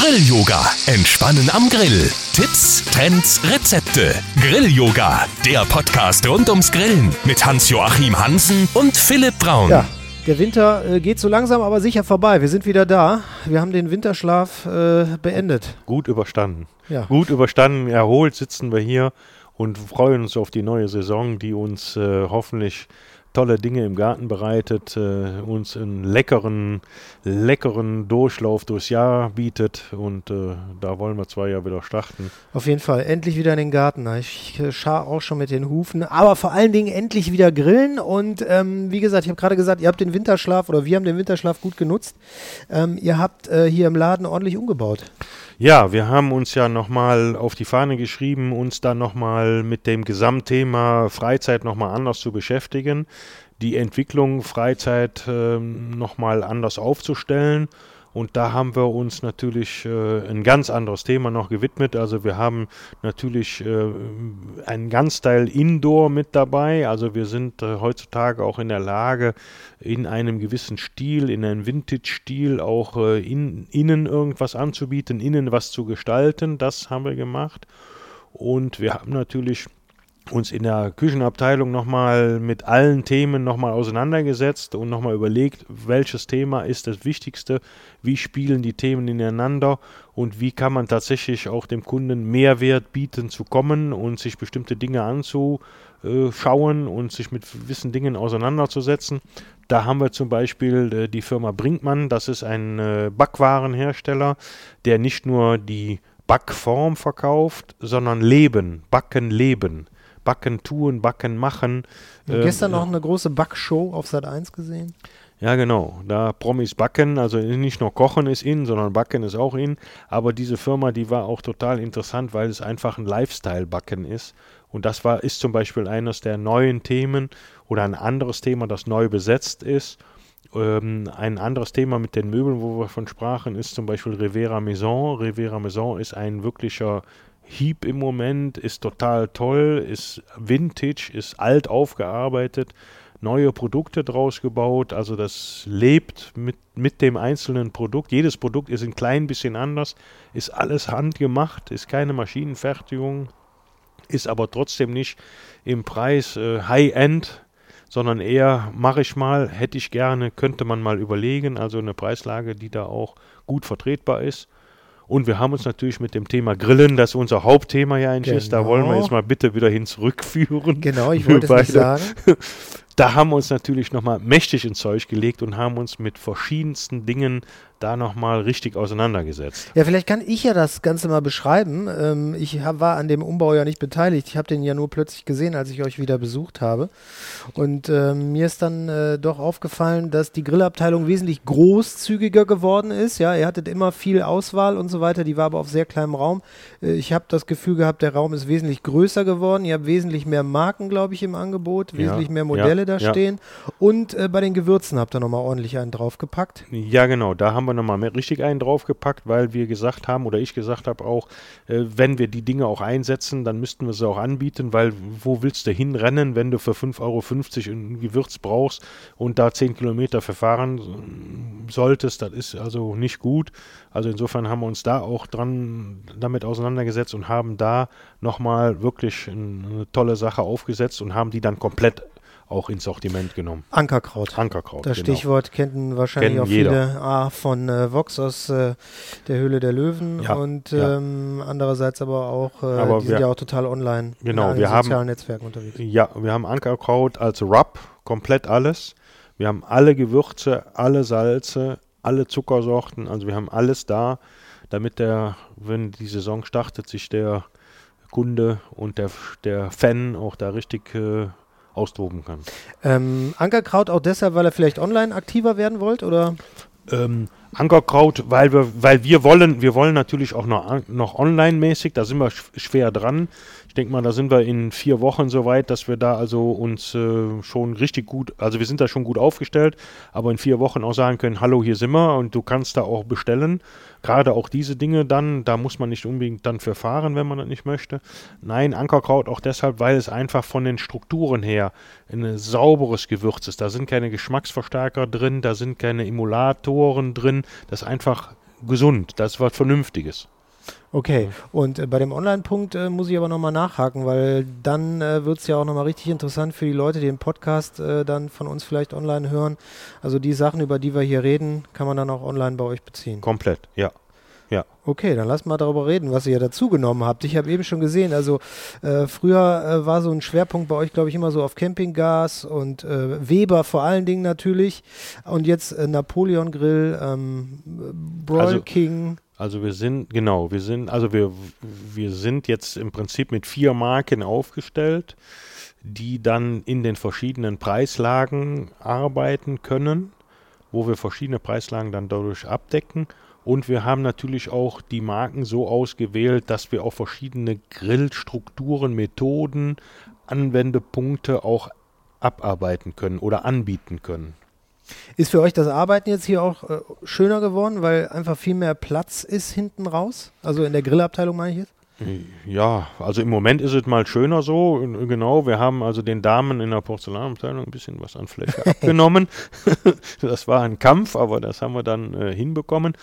Grill-Yoga. Entspannen am Grill. Tipps, Trends, Rezepte. Grill-Yoga. Der Podcast rund ums Grillen. Mit Hans-Joachim Hansen und Philipp Braun. Ja, der Winter äh, geht so langsam aber sicher vorbei. Wir sind wieder da. Wir haben den Winterschlaf äh, beendet. Gut überstanden. Ja. Gut überstanden, erholt sitzen wir hier und freuen uns auf die neue Saison, die uns äh, hoffentlich tolle Dinge im Garten bereitet, äh, uns einen leckeren, leckeren Durchlauf durchs Jahr bietet und äh, da wollen wir zwar ja wieder starten. Auf jeden Fall. Endlich wieder in den Garten. Ich äh, schar auch schon mit den Hufen. Aber vor allen Dingen endlich wieder grillen. Und ähm, wie gesagt, ich habe gerade gesagt, ihr habt den Winterschlaf oder wir haben den Winterschlaf gut genutzt. Ähm, ihr habt äh, hier im Laden ordentlich umgebaut. Ja, wir haben uns ja nochmal auf die Fahne geschrieben, uns dann nochmal mit dem Gesamtthema Freizeit nochmal anders zu beschäftigen, die Entwicklung Freizeit äh, nochmal anders aufzustellen. Und da haben wir uns natürlich äh, ein ganz anderes Thema noch gewidmet. Also wir haben natürlich äh, einen ganz Teil Indoor mit dabei. Also wir sind äh, heutzutage auch in der Lage, in einem gewissen Stil, in einem Vintage-Stil auch äh, in, innen irgendwas anzubieten, innen was zu gestalten. Das haben wir gemacht. Und wir haben natürlich uns in der Küchenabteilung nochmal mit allen Themen nochmal auseinandergesetzt und nochmal überlegt, welches Thema ist das Wichtigste, wie spielen die Themen ineinander und wie kann man tatsächlich auch dem Kunden Mehrwert bieten zu kommen und sich bestimmte Dinge anzuschauen und sich mit gewissen Dingen auseinanderzusetzen. Da haben wir zum Beispiel äh, die Firma Brinkmann, das ist ein äh, Backwarenhersteller, der nicht nur die Backform verkauft, sondern Leben, Backen, Leben. Backen tun, Backen machen. Ähm, gestern noch eine große Backshow auf Sat 1 gesehen. Ja, genau. Da Promis backen, also nicht nur Kochen ist in, sondern Backen ist auch in. Aber diese Firma, die war auch total interessant, weil es einfach ein Lifestyle-Backen ist. Und das war, ist zum Beispiel eines der neuen Themen oder ein anderes Thema, das neu besetzt ist. Ähm, ein anderes Thema mit den Möbeln, wo wir von sprachen, ist zum Beispiel Rivera Maison. Rivera Maison ist ein wirklicher Hieb im Moment, ist total toll, ist vintage, ist alt aufgearbeitet, neue Produkte draus gebaut, also das lebt mit, mit dem einzelnen Produkt. Jedes Produkt ist ein klein bisschen anders, ist alles handgemacht, ist keine Maschinenfertigung, ist aber trotzdem nicht im Preis äh, High-End, sondern eher mache ich mal, hätte ich gerne, könnte man mal überlegen, also eine Preislage, die da auch gut vertretbar ist. Und wir haben uns natürlich mit dem Thema Grillen, das unser Hauptthema ja eigentlich genau. ist, da wollen wir Genau. jetzt mal bitte wieder hin zurückführen. Genau, ich wollte es sagen. Da haben wir uns natürlich nochmal mächtig ins Zeug gelegt und haben uns mit verschiedensten Dingen da nochmal richtig auseinandergesetzt. Ja, vielleicht kann ich ja das Ganze mal beschreiben. Ähm, ich hab, war an dem Umbau ja nicht beteiligt. Ich habe den ja nur plötzlich gesehen, als ich euch wieder besucht habe. Und ähm, mir ist dann äh, doch aufgefallen, dass die Grillabteilung wesentlich großzügiger geworden ist. Ja, ihr hattet immer viel Auswahl und so weiter. Die war aber auf sehr kleinem Raum. Äh, ich habe das Gefühl gehabt, der Raum ist wesentlich größer geworden. Ihr habt wesentlich mehr Marken, glaube ich, im Angebot, Ja, wesentlich mehr Modelle ja, da ja. stehen. Und äh, bei den Gewürzen habt ihr nochmal ordentlich einen draufgepackt. Ja, genau, da haben wir nochmal richtig einen draufgepackt, weil wir gesagt haben, oder ich gesagt habe auch, äh, wenn wir die Dinge auch einsetzen, dann müssten wir sie auch anbieten, weil wo willst du hinrennen, wenn du für 5,50 Euro ein Gewürz brauchst und da 10 Kilometer verfahren solltest, das ist also nicht gut. Also insofern haben wir uns da auch dran damit auseinandergesetzt und haben da nochmal wirklich ein- eine tolle Sache aufgesetzt und haben die dann komplett auch ins Sortiment genommen. Ankerkraut. Ankerkraut. Das genau. Stichwort kennen wahrscheinlich Kennen auch jeder. viele A, von äh, Vox aus äh, der Höhle der Löwen Ja, und ja. ähm, andererseits aber auch, äh, Aber die sind wir- ja auch total online Genau, in wir haben- sozialen Netzwerken unterwegs. Ja, wir haben Ankerkraut als Rub, komplett alles. Wir haben alle Gewürze, alle Salze, alle Zuckersorten, also wir haben alles da, damit der, wenn die Saison startet, sich der Kunde und der, der Fan auch da richtig äh, austoben kann. Ähm, Ankerkraut auch deshalb, weil ihr vielleicht online aktiver werden wollt oder? Ähm, Ankerkraut, weil wir, weil wir wollen, wir wollen natürlich auch noch, noch online-mäßig, da sind wir sch schwer dran. Ich denke mal, da sind wir in vier Wochen so weit, dass wir da also uns äh, schon richtig gut, also wir sind da schon gut aufgestellt, aber in vier Wochen auch sagen können, hallo, hier sind wir und du kannst da auch bestellen. Gerade auch diese Dinge dann, da muss man nicht unbedingt dann für fahren, wenn man das nicht möchte. Nein, Ankerkraut auch deshalb, weil es einfach von den Strukturen her ein sauberes Gewürz ist. Da sind keine Geschmacksverstärker drin, da sind keine Emulatoren drin. Das ist einfach gesund, das ist was Vernünftiges. Okay, und äh, bei dem Online-Punkt äh, muss ich aber nochmal nachhaken, weil dann äh, wird es ja auch nochmal richtig interessant für die Leute, die den Podcast äh, dann von uns vielleicht online hören. Also die Sachen, über die wir hier reden, kann man dann auch online bei euch beziehen. Komplett, ja. Ja. Okay, dann lass mal darüber reden, was ihr ja dazugenommen habt. Ich habe eben schon gesehen, also äh, früher äh, war so ein Schwerpunkt bei euch, glaube ich, immer so auf Campinggas und äh, Weber vor allen Dingen natürlich. Und jetzt äh, Napoleon Grill, ähm, Broil Also- King. Also wir sind, genau, wir sind, also wir, wir sind jetzt im Prinzip mit vier Marken aufgestellt, die dann in den verschiedenen Preislagen arbeiten können, wo wir verschiedene Preislagen dann dadurch abdecken. Und wir haben natürlich auch die Marken so ausgewählt, dass wir auch verschiedene Grillstrukturen, Methoden, Anwendepunkte auch abarbeiten können oder anbieten können. Ist für euch das Arbeiten jetzt hier auch äh, schöner geworden, weil einfach viel mehr Platz ist hinten raus? Also in der Grillabteilung meine ich jetzt? Ja, also im Moment ist es mal schöner so. Genau, wir haben also den Damen in der Porzellanabteilung ein bisschen was an Fläche abgenommen. das war ein Kampf, aber das haben wir dann äh, hinbekommen.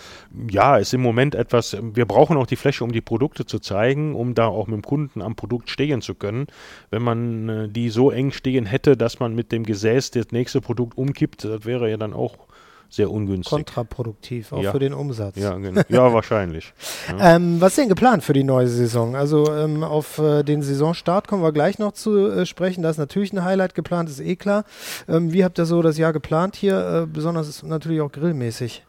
Ja, ist im Moment etwas, wir brauchen auch die Fläche, um die Produkte zu zeigen, um da auch mit dem Kunden am Produkt stehen zu können. Wenn man äh, die so eng stehen hätte, dass man mit dem Gesäß das nächste Produkt umkippt, das wäre ja dann auch sehr ungünstig. Kontraproduktiv, auch Ja. für den Umsatz. ja, genau. ja, wahrscheinlich. Ähm, was ist denn geplant für die neue Saison? Also ähm, auf äh, den Saisonstart kommen wir gleich noch zu äh, sprechen. Da ist natürlich ein Highlight geplant, ist eh klar. Ähm, wie habt ihr so das Jahr geplant hier? Äh, besonders natürlich auch grillmäßig.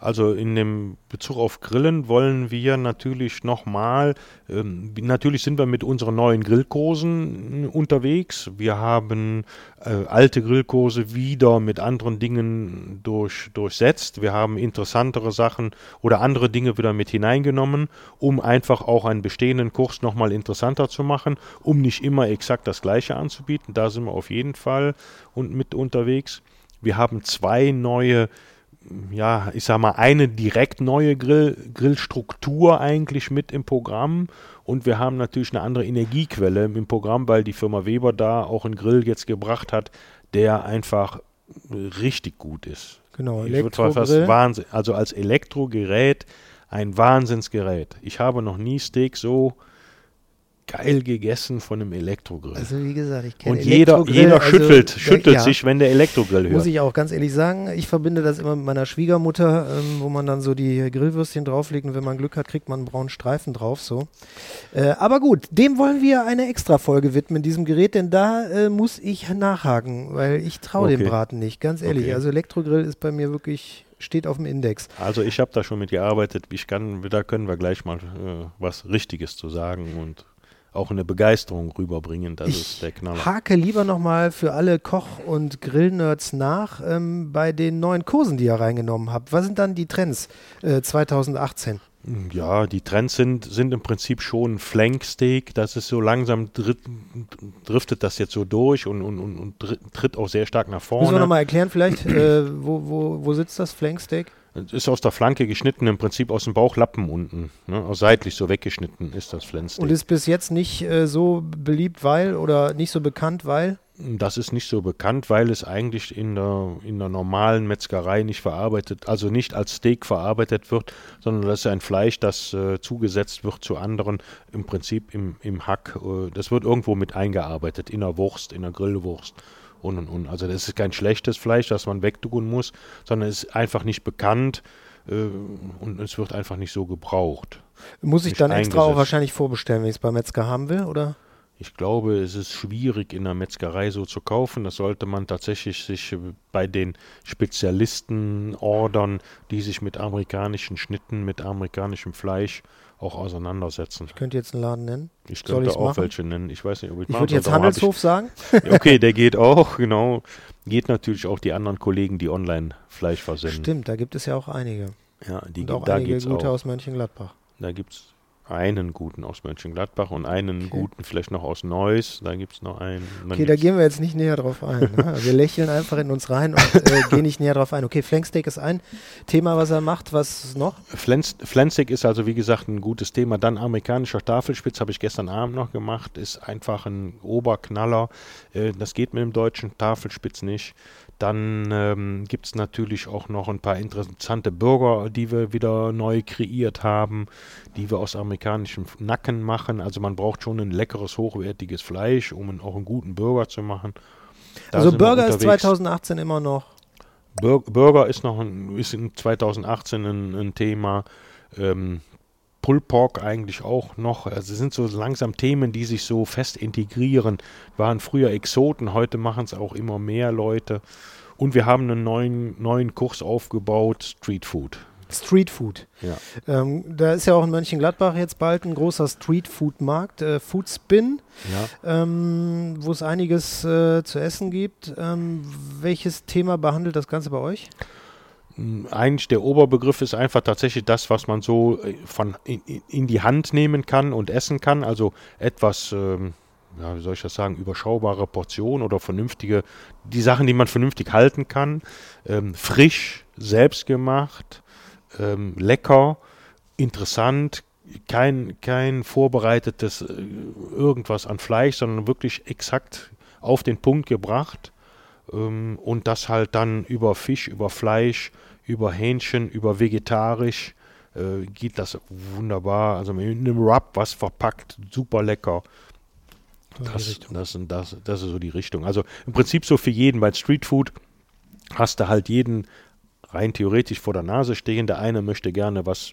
Also in dem Bezug auf Grillen wollen wir natürlich nochmal, ähm, natürlich sind wir mit unseren neuen Grillkursen äh, unterwegs. Wir haben äh, alte Grillkurse wieder mit anderen Dingen durch, durchsetzt. Wir haben interessantere Sachen oder andere Dinge wieder mit hineingenommen, um einfach auch einen bestehenden Kurs nochmal interessanter zu machen, um nicht immer exakt das gleiche anzubieten. Da sind wir auf jeden Fall und mit unterwegs. Wir haben zwei neue ja, ich sag mal, eine direkt neue Grill, Grillstruktur eigentlich mit im Programm. Und wir haben natürlich eine andere Energiequelle im Programm, weil die Firma Weber da auch einen Grill jetzt gebracht hat, der einfach richtig gut ist. Genau, Elektrogrill. Wahnsinn, also als Elektrogerät ein Wahnsinnsgerät. Ich habe noch nie Steak so geil gegessen von einem Elektrogrill. Also wie gesagt, ich kenne Und jeder, jeder also, schüttelt, schüttelt ja. sich, wenn der Elektrogrill hört. Muss ich auch ganz ehrlich sagen, ich verbinde das immer mit meiner Schwiegermutter, ähm, wo man dann so die Grillwürstchen drauflegt und wenn man Glück hat, kriegt man einen braunen Streifen drauf. So. Äh, aber gut, dem wollen wir eine extra Folge widmen, diesem Gerät, denn da äh, muss ich nachhaken, weil ich traue dem Okay. Braten nicht, ganz ehrlich. Okay. Also Elektrogrill ist bei mir wirklich, steht auf dem Index. Also ich habe da schon mit gearbeitet. Ich kann, da können wir gleich mal äh, was Richtiges zu sagen und auch eine Begeisterung rüberbringen. Das Ich ist der Knaller. hake lieber nochmal für alle Koch- und Grillnerds nach ähm, bei den neuen Kursen, die ihr reingenommen habt. Was sind dann die Trends äh, 2018? Ja, die Trends sind, sind im Prinzip schon Flanksteak. Das ist so langsam drit, driftet das jetzt so durch und, und, und, und tritt auch sehr stark nach Müssen wir vorne. nochmal erklären vielleicht, äh, wo, wo, wo sitzt das Flanksteak? Es ist aus der Flanke geschnitten, im Prinzip aus dem Bauchlappen unten. Ne? Aus seitlich so weggeschnitten ist das Flanksteak. Und ist bis jetzt nicht äh, so beliebt, weil oder nicht so bekannt, weil? Das ist nicht so bekannt, weil es eigentlich in der, in der normalen Metzgerei nicht verarbeitet, also nicht als Steak verarbeitet wird, sondern das ist ein Fleisch, das äh, zugesetzt wird zu anderen, im Prinzip im, im Hack. Äh, das wird irgendwo mit eingearbeitet, in der Wurst, in der Grillwurst und und und. Also das ist kein schlechtes Fleisch, das man wegtun muss, sondern es ist einfach nicht bekannt äh, und es wird einfach nicht so gebraucht. Muss ich dann extra auch wahrscheinlich vorbestellen, wenn ich es beim Metzger haben will, oder? Ich glaube, es ist schwierig in der Metzgerei so zu kaufen. Das sollte man tatsächlich sich äh, bei den Spezialisten ordern, die sich mit amerikanischen Schnitten, mit amerikanischem Fleisch auch auseinandersetzen. Ich könnte jetzt einen Laden nennen. Ich Soll könnte auch machen? welche nennen. Ich weiß nicht, ob ich Ich würde jetzt Handelshof sagen. Ich, okay, der geht auch, genau. Geht natürlich auch die anderen Kollegen, die online Fleisch versenden. Stimmt, da gibt es ja auch einige. Ja, die, Und auch da einige gute auch. aus Mönchengladbach. Da gibt es einen guten aus Mönchengladbach und einen Okay. guten vielleicht noch aus Neuss. Da gibt es noch einen. Okay, da gehen wir jetzt nicht näher drauf ein. Ne? Wir lächeln einfach in uns rein und äh, gehen nicht näher drauf ein. Okay, Flanksteak ist ein Thema, was er macht. Was noch? Flensig ist also wie gesagt ein gutes Thema. Dann amerikanischer Tafelspitz habe ich gestern Abend noch gemacht. Ist einfach ein Oberknaller. Äh, das geht mit dem deutschen Tafelspitz nicht. Dann ähm, gibt es natürlich auch noch ein paar interessante Burger, die wir wieder neu kreiert haben, die wir aus amerikanischem Nacken machen. Also man braucht schon ein leckeres, hochwertiges Fleisch, um auch einen guten Burger zu machen. Da also Burger ist 2018 immer noch. Bur Burger ist noch ein, ist in 2018 ein, ein Thema. Ähm, Pork eigentlich auch noch. Also es sind so langsam Themen, die sich so fest integrieren. Waren früher Exoten, heute machen es auch immer mehr Leute. Und wir haben einen neuen, neuen Kurs aufgebaut, Street Food. Street Food. Ja. Ähm, da ist ja auch in Mönchengladbach jetzt bald ein großer Street Food Markt, äh, Food Spin, ja. ähm, wo es einiges äh, zu essen gibt. Ähm, welches Thema behandelt das Ganze bei euch? Eigentlich der Oberbegriff ist einfach tatsächlich das, was man so äh, von in, in die Hand nehmen kann und essen kann. Also etwas, ähm, ja, wie soll ich das sagen, überschaubare Portionen oder vernünftige, die Sachen, die man vernünftig halten kann. Ähm, frisch, selbstgemacht, ähm, lecker, interessant, kein, kein vorbereitetes äh, irgendwas an Fleisch, sondern wirklich exakt auf den Punkt gebracht. Ähm, und das halt dann über Fisch, über Fleisch, über Hähnchen, über vegetarisch äh, geht das wunderbar. Also mit einem Rub was verpackt, super lecker. Das, das, das, das ist so die Richtung. Also im Prinzip so für jeden bei Streetfood hast du halt jeden rein theoretisch vor der Nase stehen. Der eine möchte gerne was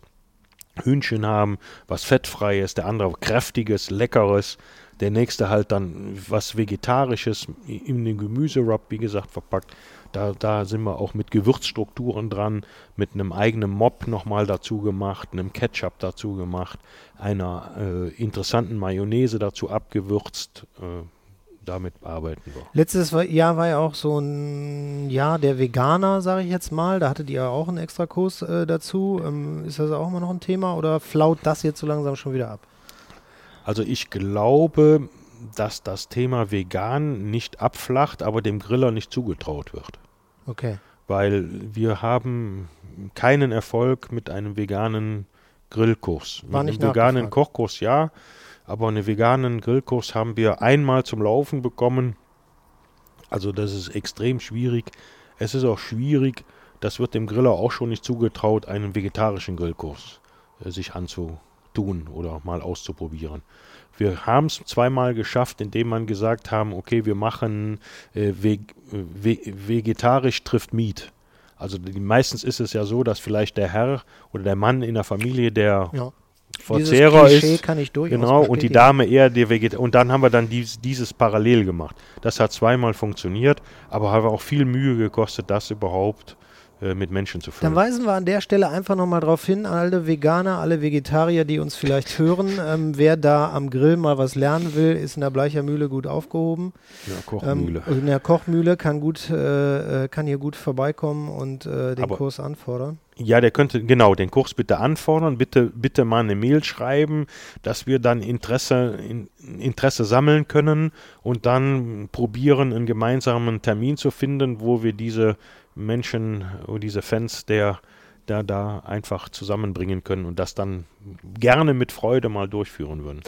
Hühnchen haben, was fettfreies, der andere kräftiges, leckeres, der nächste halt dann was Vegetarisches in den Gemüserub, wie gesagt, verpackt. Da, da sind wir auch mit Gewürzstrukturen dran, mit einem eigenen Mob nochmal dazu gemacht, einem Ketchup dazu gemacht, einer äh, interessanten Mayonnaise dazu abgewürzt. Äh, damit arbeiten wir. Letztes Jahr war ja auch so ein Jahr der Veganer, sage ich jetzt mal. Da hattet ihr auch einen extra Kurs äh, dazu. Ähm, ist das auch immer noch ein Thema oder flaut das jetzt so langsam schon wieder ab? Also ich glaube, dass das Thema vegan nicht abflacht, aber dem Griller nicht zugetraut wird. Okay. Weil wir haben keinen Erfolg mit einem veganen Grillkurs. War mit einem veganen Kochkurs ja, aber einen veganen Grillkurs haben wir einmal zum Laufen bekommen. Also das ist extrem schwierig. Es ist auch schwierig, das wird dem Griller auch schon nicht zugetraut, einen vegetarischen Grillkurs äh, sich anzutun oder mal auszuprobieren. Wir haben es zweimal geschafft, indem man gesagt haben, okay, wir machen äh, ve ve vegetarisch trifft Meat. Also die, meistens ist es ja so, dass vielleicht der Herr oder der Mann in der Familie der ja. Verzehrer ist. Kann ich genau, und die Dame eher der Vegetarier. Und dann haben wir dann dies, dieses parallel gemacht. Das hat zweimal funktioniert, aber hat auch viel Mühe gekostet, das überhaupt mit Menschen zu führen. Dann weisen wir an der Stelle einfach nochmal darauf hin, alle Veganer, alle Vegetarier, die uns vielleicht hören, ähm, wer da am Grill mal was lernen will, ist in der Bleichermühle gut aufgehoben. Ja, Kochmühle. Ähm, in der Kochmühle kann gut, äh, äh, kann hier gut vorbeikommen und äh, den Aber Kurs anfordern. Ja, der könnte, genau, den Kurs bitte anfordern, bitte, bitte mal eine Mail schreiben, dass wir dann Interesse, in, Interesse sammeln können und dann probieren, einen gemeinsamen Termin zu finden, wo wir diese Menschen oder diese Fans der da, da einfach zusammenbringen können und das dann gerne mit Freude mal durchführen würden.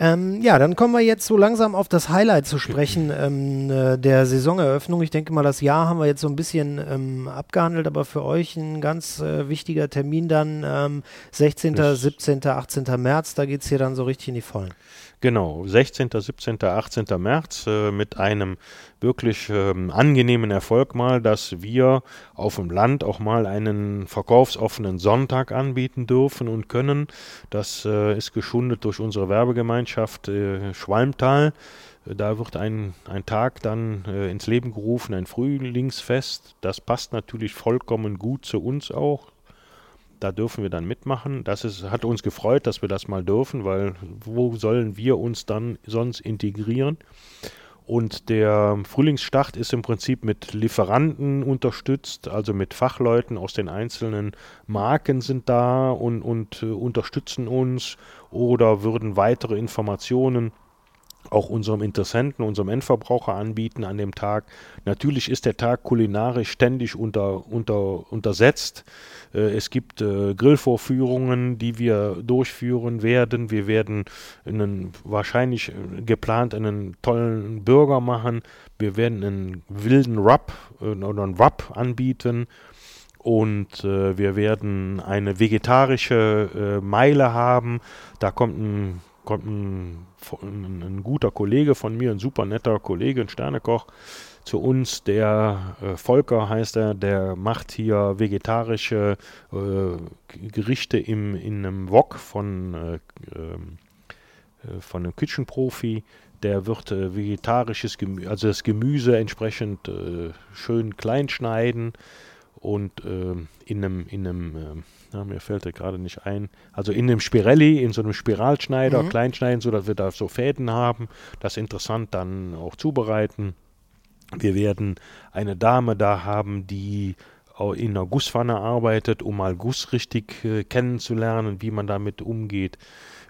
Ähm, ja, dann kommen wir jetzt so langsam auf das Highlight zu sprechen ähm, äh, der Saisoneröffnung. Ich denke mal, das Jahr haben wir jetzt so ein bisschen ähm, abgehandelt, aber für euch ein ganz äh, wichtiger Termin dann 16., das 17., 18. März, da geht es hier dann so richtig in die Vollen. Genau, 16., 17., 18. März äh, mit einem wirklich ähm, angenehmen Erfolg mal, dass wir auf dem Land auch mal einen verkaufsoffenen Sonntag anbieten dürfen und können. Das äh, ist geschundet durch unsere Werbegemeinschaft äh, Schwalmtal. Da wird ein, ein Tag dann äh, ins Leben gerufen, ein Frühlingsfest. Das passt natürlich vollkommen gut zu uns auch, da dürfen wir dann mitmachen. Das ist, hat uns gefreut, dass wir das mal dürfen, weil wo sollen wir uns dann sonst integrieren? Und der Frühlingsstart ist im Prinzip mit Lieferanten unterstützt, also mit Fachleuten aus den einzelnen Marken sind da und, und äh, unterstützen uns oder würden weitere Informationen auch unserem Interessenten, unserem Endverbraucher anbieten an dem Tag. Natürlich ist der Tag kulinarisch ständig unter, unter, untersetzt. Äh, es gibt äh, Grillvorführungen, die wir durchführen werden. Wir werden einen, wahrscheinlich äh, geplant einen tollen Burger machen. Wir werden einen wilden Rub oder einen Wrap anbieten. Und wir werden eine vegetarische Meile haben. Da kommt ein kommt ein, ein, ein, guter Kollege von mir, ein super netter Kollege, ein Sternekoch, zu uns, der äh, Volker heißt er, der macht hier vegetarische äh, Gerichte im, in einem Wok von, äh, ähm, äh von einem Küchenprofi. Der wird äh, vegetarisches Gemüse, also das Gemüse entsprechend äh, schön klein schneiden und in einem, in einem ja, mir fällt er gerade nicht ein. Also in einem Spirelli, in so einem Spiralschneider, mhm. kleinschneiden, sodass wir da so Fäden haben. Das interessant dann auch zubereiten. Wir werden eine Dame da haben, die in einer Gusspfanne arbeitet, um mal Guss richtig äh, kennenzulernen, wie man damit umgeht.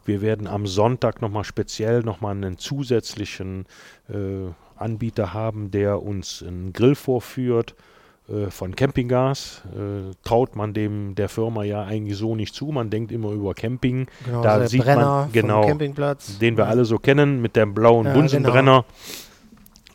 Wir werden am Sonntag nochmal speziell nochmal einen zusätzlichen äh, Anbieter haben, der uns einen Grill vorführt von Campinggas äh, traut man dem der Firma ja eigentlich so nicht zu. Man denkt immer über Camping. Genau, da sieht Brenner man genau, den wir ja. alle so kennen mit dem blauen ja, Bunsenbrenner. Genau.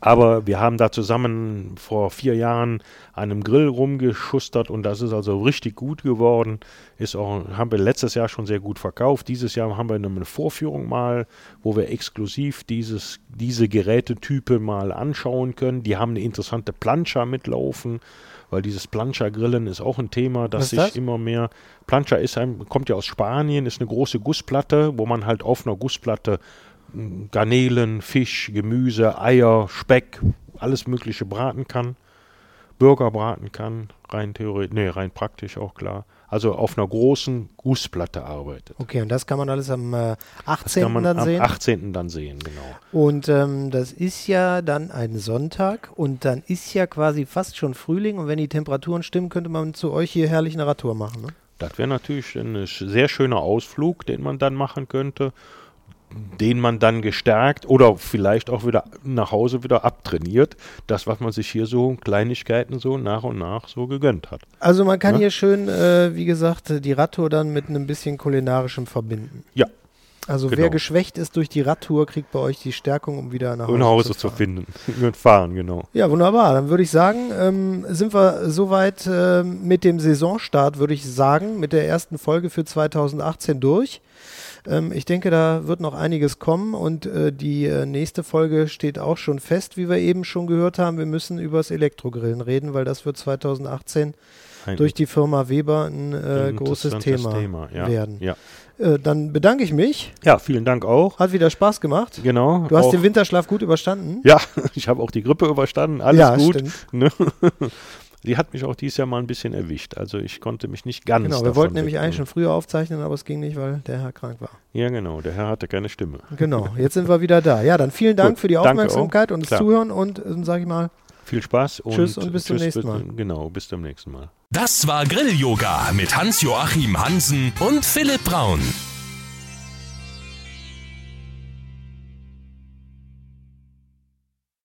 Aber wir haben da zusammen vor vier Jahren an einem Grill rumgeschustert und das ist also richtig gut geworden. Ist auch, haben wir letztes Jahr schon sehr gut verkauft. Dieses Jahr haben wir eine Vorführung mal, wo wir exklusiv dieses, diese Gerätetype mal anschauen können. Die haben eine interessante Plancha mitlaufen, weil dieses Plancha-Grillen ist auch ein Thema, das sich das? immer mehr. Plancha ist ein, kommt ja aus Spanien, ist eine große Gussplatte, wo man halt auf einer Gussplatte Garnelen, Fisch, Gemüse, Eier, Speck, alles Mögliche braten kann. Burger braten kann, rein theoretisch, nee, rein praktisch auch klar. Also auf einer großen Gussplatte arbeitet. Okay, und das kann man alles am äh, 18. man dann am sehen? Am 18. dann sehen, genau. Und ähm, das ist ja dann ein Sonntag und dann ist ja quasi fast schon Frühling und wenn die Temperaturen stimmen, könnte man zu euch hier herrlich eine Radtour machen, ne? Das wäre natürlich ein sehr schöner Ausflug, den man dann machen könnte den man dann gestärkt oder vielleicht auch wieder nach Hause wieder abtrainiert. Das, was man sich hier so Kleinigkeiten so nach und nach so gegönnt hat. Also man kann ja? hier schön, äh, wie gesagt, die Radtour dann mit einem bisschen kulinarischem verbinden. Ja. Also genau. wer geschwächt ist durch die Radtour, kriegt bei euch die Stärkung, um wieder nach Hause, nach Hause zu, zu, finden. Mit fahren, genau. Ja, wunderbar. Dann würde ich sagen, ähm, sind wir soweit äh, mit dem Saisonstart, würde ich sagen, mit der ersten Folge für 2018 durch. Ähm, ich denke, da wird noch einiges kommen und äh, die äh, nächste Folge steht auch schon fest, wie wir eben schon gehört haben. Wir müssen über das Elektrogrillen reden, weil das wird 2018 ein durch die Firma Weber ein, äh, ein großes Thema, Thema ja. werden. Ja. Äh, dann bedanke ich mich. Ja, vielen Dank auch. Hat wieder Spaß gemacht. Genau. Du hast den Winterschlaf gut überstanden. Ja, ich habe auch die Grippe überstanden. Alles ja, gut. Ne? Sie hat mich auch dieses Jahr mal ein bisschen erwischt. Also ich konnte mich nicht ganz. Genau, wir wollten nämlich eigentlich schon früher aufzeichnen, aber es ging nicht, weil der Herr krank war. Ja, genau, der Herr hatte keine Stimme. Genau, jetzt sind wir wieder da. Ja, dann vielen Dank Gut, für die Aufmerksamkeit und das Klar. Zuhören und äh, sage ich mal. Viel Spaß und Tschüss und bis zum nächsten Mal. Genau, bis zum nächsten Mal. Das war Grill-Yoga mit Hans-Joachim Hansen und Philipp Braun.